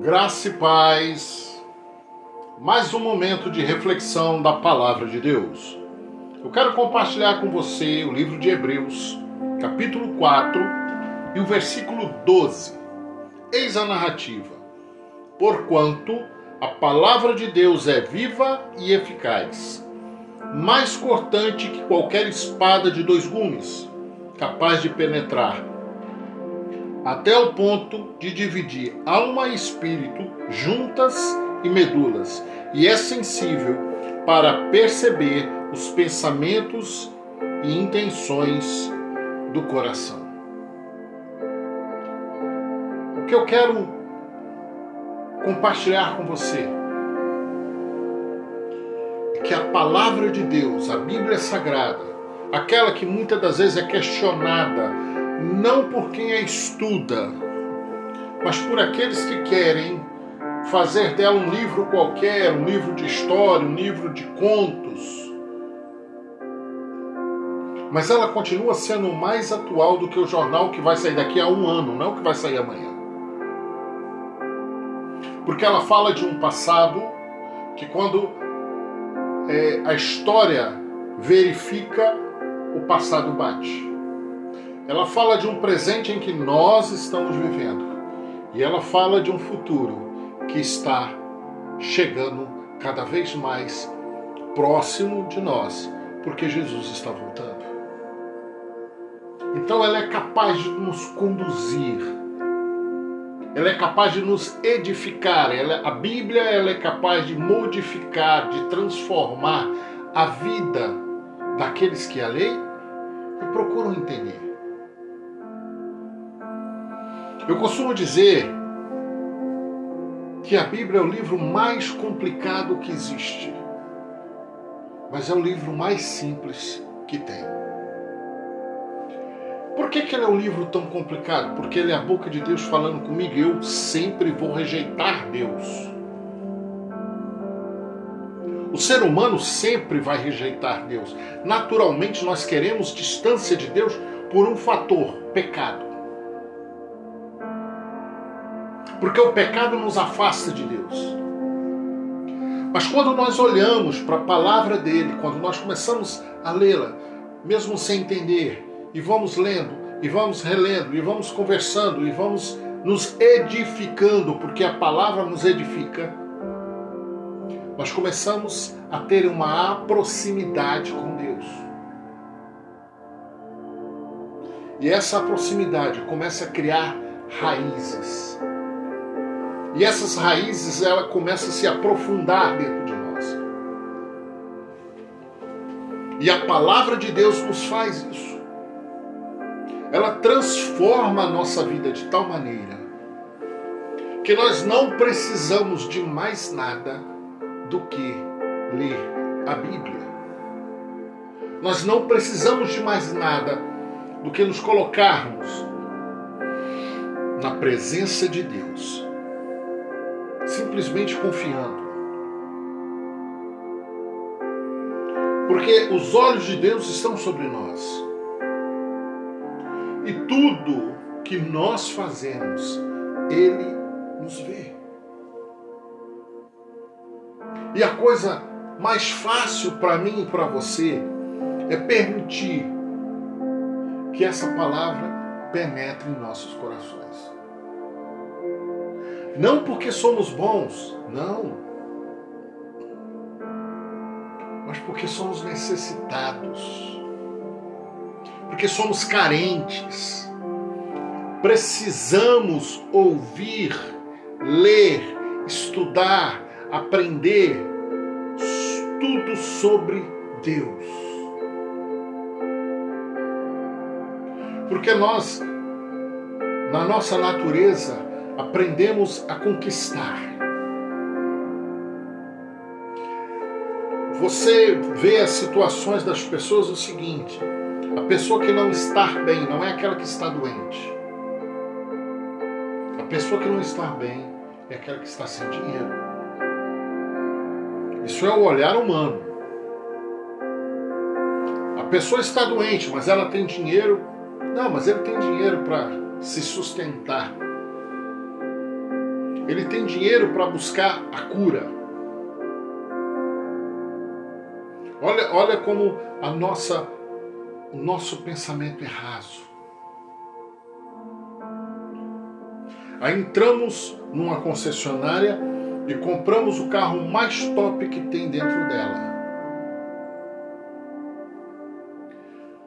Graça e paz. Mais um momento de reflexão da palavra de Deus. Eu quero compartilhar com você o livro de Hebreus, capítulo 4 e o versículo 12. Eis a narrativa. Porquanto a palavra de Deus é viva e eficaz, mais cortante que qualquer espada de dois gumes, capaz de penetrar até o ponto de dividir alma e espírito, juntas e medulas, e é sensível para perceber os pensamentos e intenções do coração. O que eu quero compartilhar com você é que a palavra de Deus, a Bíblia Sagrada, aquela que muitas das vezes é questionada, não por quem a estuda, mas por aqueles que querem fazer dela um livro qualquer, um livro de história, um livro de contos. Mas ela continua sendo mais atual do que o jornal que vai sair daqui a um ano, não que vai sair amanhã. Porque ela fala de um passado que, quando é, a história verifica, o passado bate. Ela fala de um presente em que nós estamos vivendo. E ela fala de um futuro que está chegando cada vez mais próximo de nós, porque Jesus está voltando. Então ela é capaz de nos conduzir. Ela é capaz de nos edificar. Ela, a Bíblia ela é capaz de modificar, de transformar a vida daqueles que a leem e procuram entender. Eu costumo dizer que a Bíblia é o livro mais complicado que existe, mas é o livro mais simples que tem. Por que, que ele é um livro tão complicado? Porque ele é a boca de Deus falando comigo. Eu sempre vou rejeitar Deus. O ser humano sempre vai rejeitar Deus. Naturalmente, nós queremos distância de Deus por um fator: pecado. Porque o pecado nos afasta de Deus. Mas quando nós olhamos para a palavra dele, quando nós começamos a lê-la, mesmo sem entender, e vamos lendo, e vamos relendo, e vamos conversando, e vamos nos edificando, porque a palavra nos edifica, nós começamos a ter uma proximidade com Deus. E essa proximidade começa a criar raízes. E essas raízes ela começa a se aprofundar dentro de nós. E a palavra de Deus nos faz isso. Ela transforma a nossa vida de tal maneira que nós não precisamos de mais nada do que ler a Bíblia. Nós não precisamos de mais nada do que nos colocarmos na presença de Deus simplesmente confiando. Porque os olhos de Deus estão sobre nós. E tudo que nós fazemos, Ele nos vê. E a coisa mais fácil para mim e para você é permitir que essa palavra penetre em nossos corações. Não porque somos bons, não. Mas porque somos necessitados. Porque somos carentes. Precisamos ouvir, ler, estudar, aprender tudo sobre Deus. Porque nós, na nossa natureza, aprendemos a conquistar. Você vê as situações das pessoas o seguinte: a pessoa que não está bem não é aquela que está doente. A pessoa que não está bem é aquela que está sem dinheiro. Isso é o olhar humano. A pessoa está doente, mas ela tem dinheiro. Não, mas ele tem dinheiro para se sustentar ele tem dinheiro para buscar a cura. Olha, olha como a nossa, o nosso pensamento é raso. Aí entramos numa concessionária e compramos o carro mais top que tem dentro dela.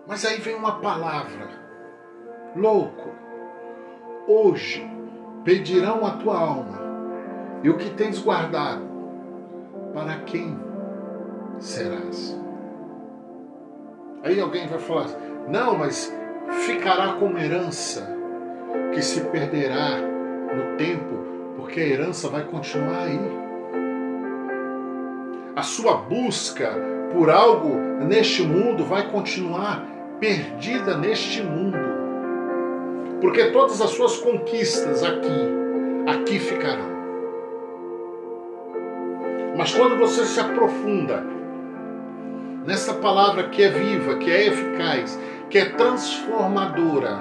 Mas aí vem uma palavra, louco, hoje pedirão a tua alma e o que tens guardado, para quem serás? Aí alguém vai falar, não, mas ficará como herança que se perderá no tempo, porque a herança vai continuar aí. A sua busca por algo neste mundo vai continuar perdida neste mundo. Porque todas as suas conquistas aqui, aqui ficarão. Mas quando você se aprofunda nessa palavra que é viva, que é eficaz, que é transformadora,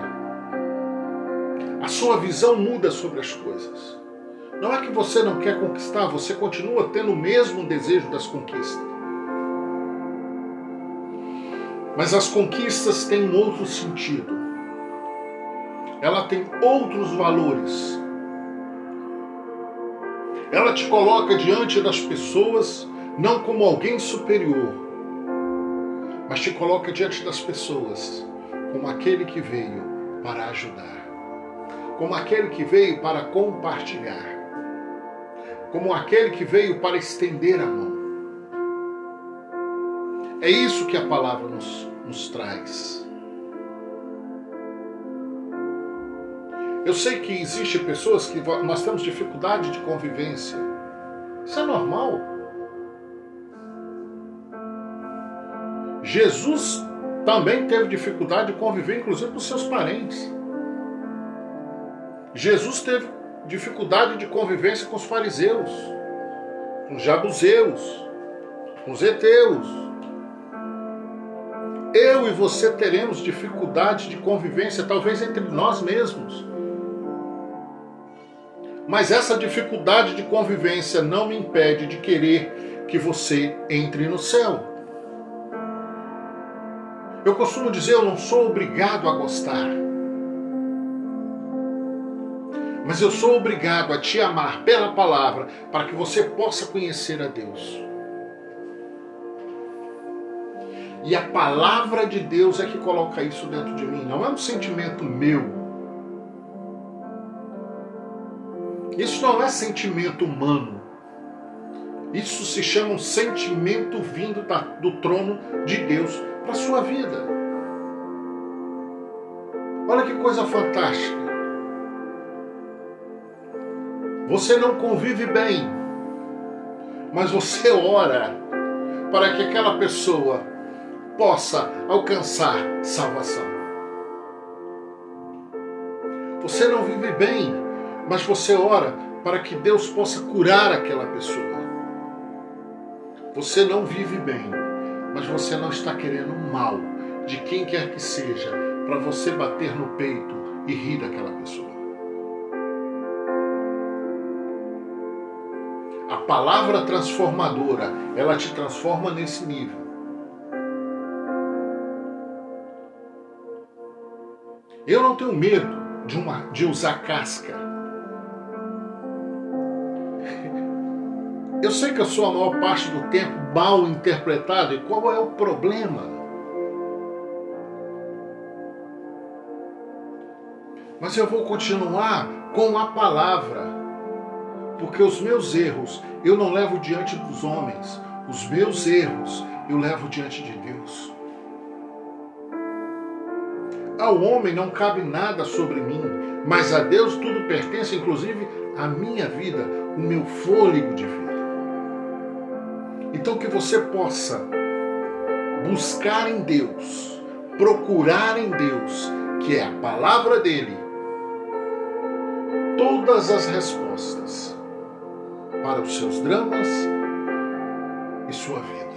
a sua visão muda sobre as coisas. Não é que você não quer conquistar, você continua tendo o mesmo desejo das conquistas. Mas as conquistas têm um outro sentido. Ela tem outros valores. Ela te coloca diante das pessoas não como alguém superior, mas te coloca diante das pessoas como aquele que veio para ajudar, como aquele que veio para compartilhar, como aquele que veio para estender a mão. É isso que a palavra nos, nos traz. Eu sei que existe pessoas que nós temos dificuldade de convivência. Isso é normal. Jesus também teve dificuldade de conviver, inclusive com seus parentes. Jesus teve dificuldade de convivência com os fariseus, com os jabuseus, com os heteus, eu e você teremos dificuldade de convivência, talvez entre nós mesmos. Mas essa dificuldade de convivência não me impede de querer que você entre no céu. Eu costumo dizer, eu não sou obrigado a gostar. Mas eu sou obrigado a te amar pela palavra para que você possa conhecer a Deus. E a palavra de Deus é que coloca isso dentro de mim, não é um sentimento meu. Isso não é sentimento humano. Isso se chama um sentimento vindo da, do trono de Deus para a sua vida. Olha que coisa fantástica. Você não convive bem, mas você ora para que aquela pessoa possa alcançar salvação. Você não vive bem, mas você ora para que Deus possa curar aquela pessoa. Você não vive bem, mas você não está querendo mal de quem quer que seja para você bater no peito e rir daquela pessoa. A palavra transformadora, ela te transforma nesse nível. Eu não tenho medo de, uma, de usar casca. Eu sei que eu sou a maior parte do tempo mal interpretado, e qual é o problema? Mas eu vou continuar com a palavra, porque os meus erros eu não levo diante dos homens, os meus erros eu levo diante de Deus. Ao homem não cabe nada sobre mim, mas a Deus tudo pertence, inclusive a minha vida, o meu fôlego de vida. Então que você possa buscar em Deus, procurar em Deus, que é a palavra dele, todas as respostas para os seus dramas e sua vida.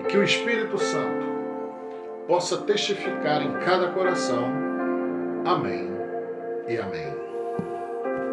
E que o Espírito Santo possa testificar em cada coração. Amém e amém.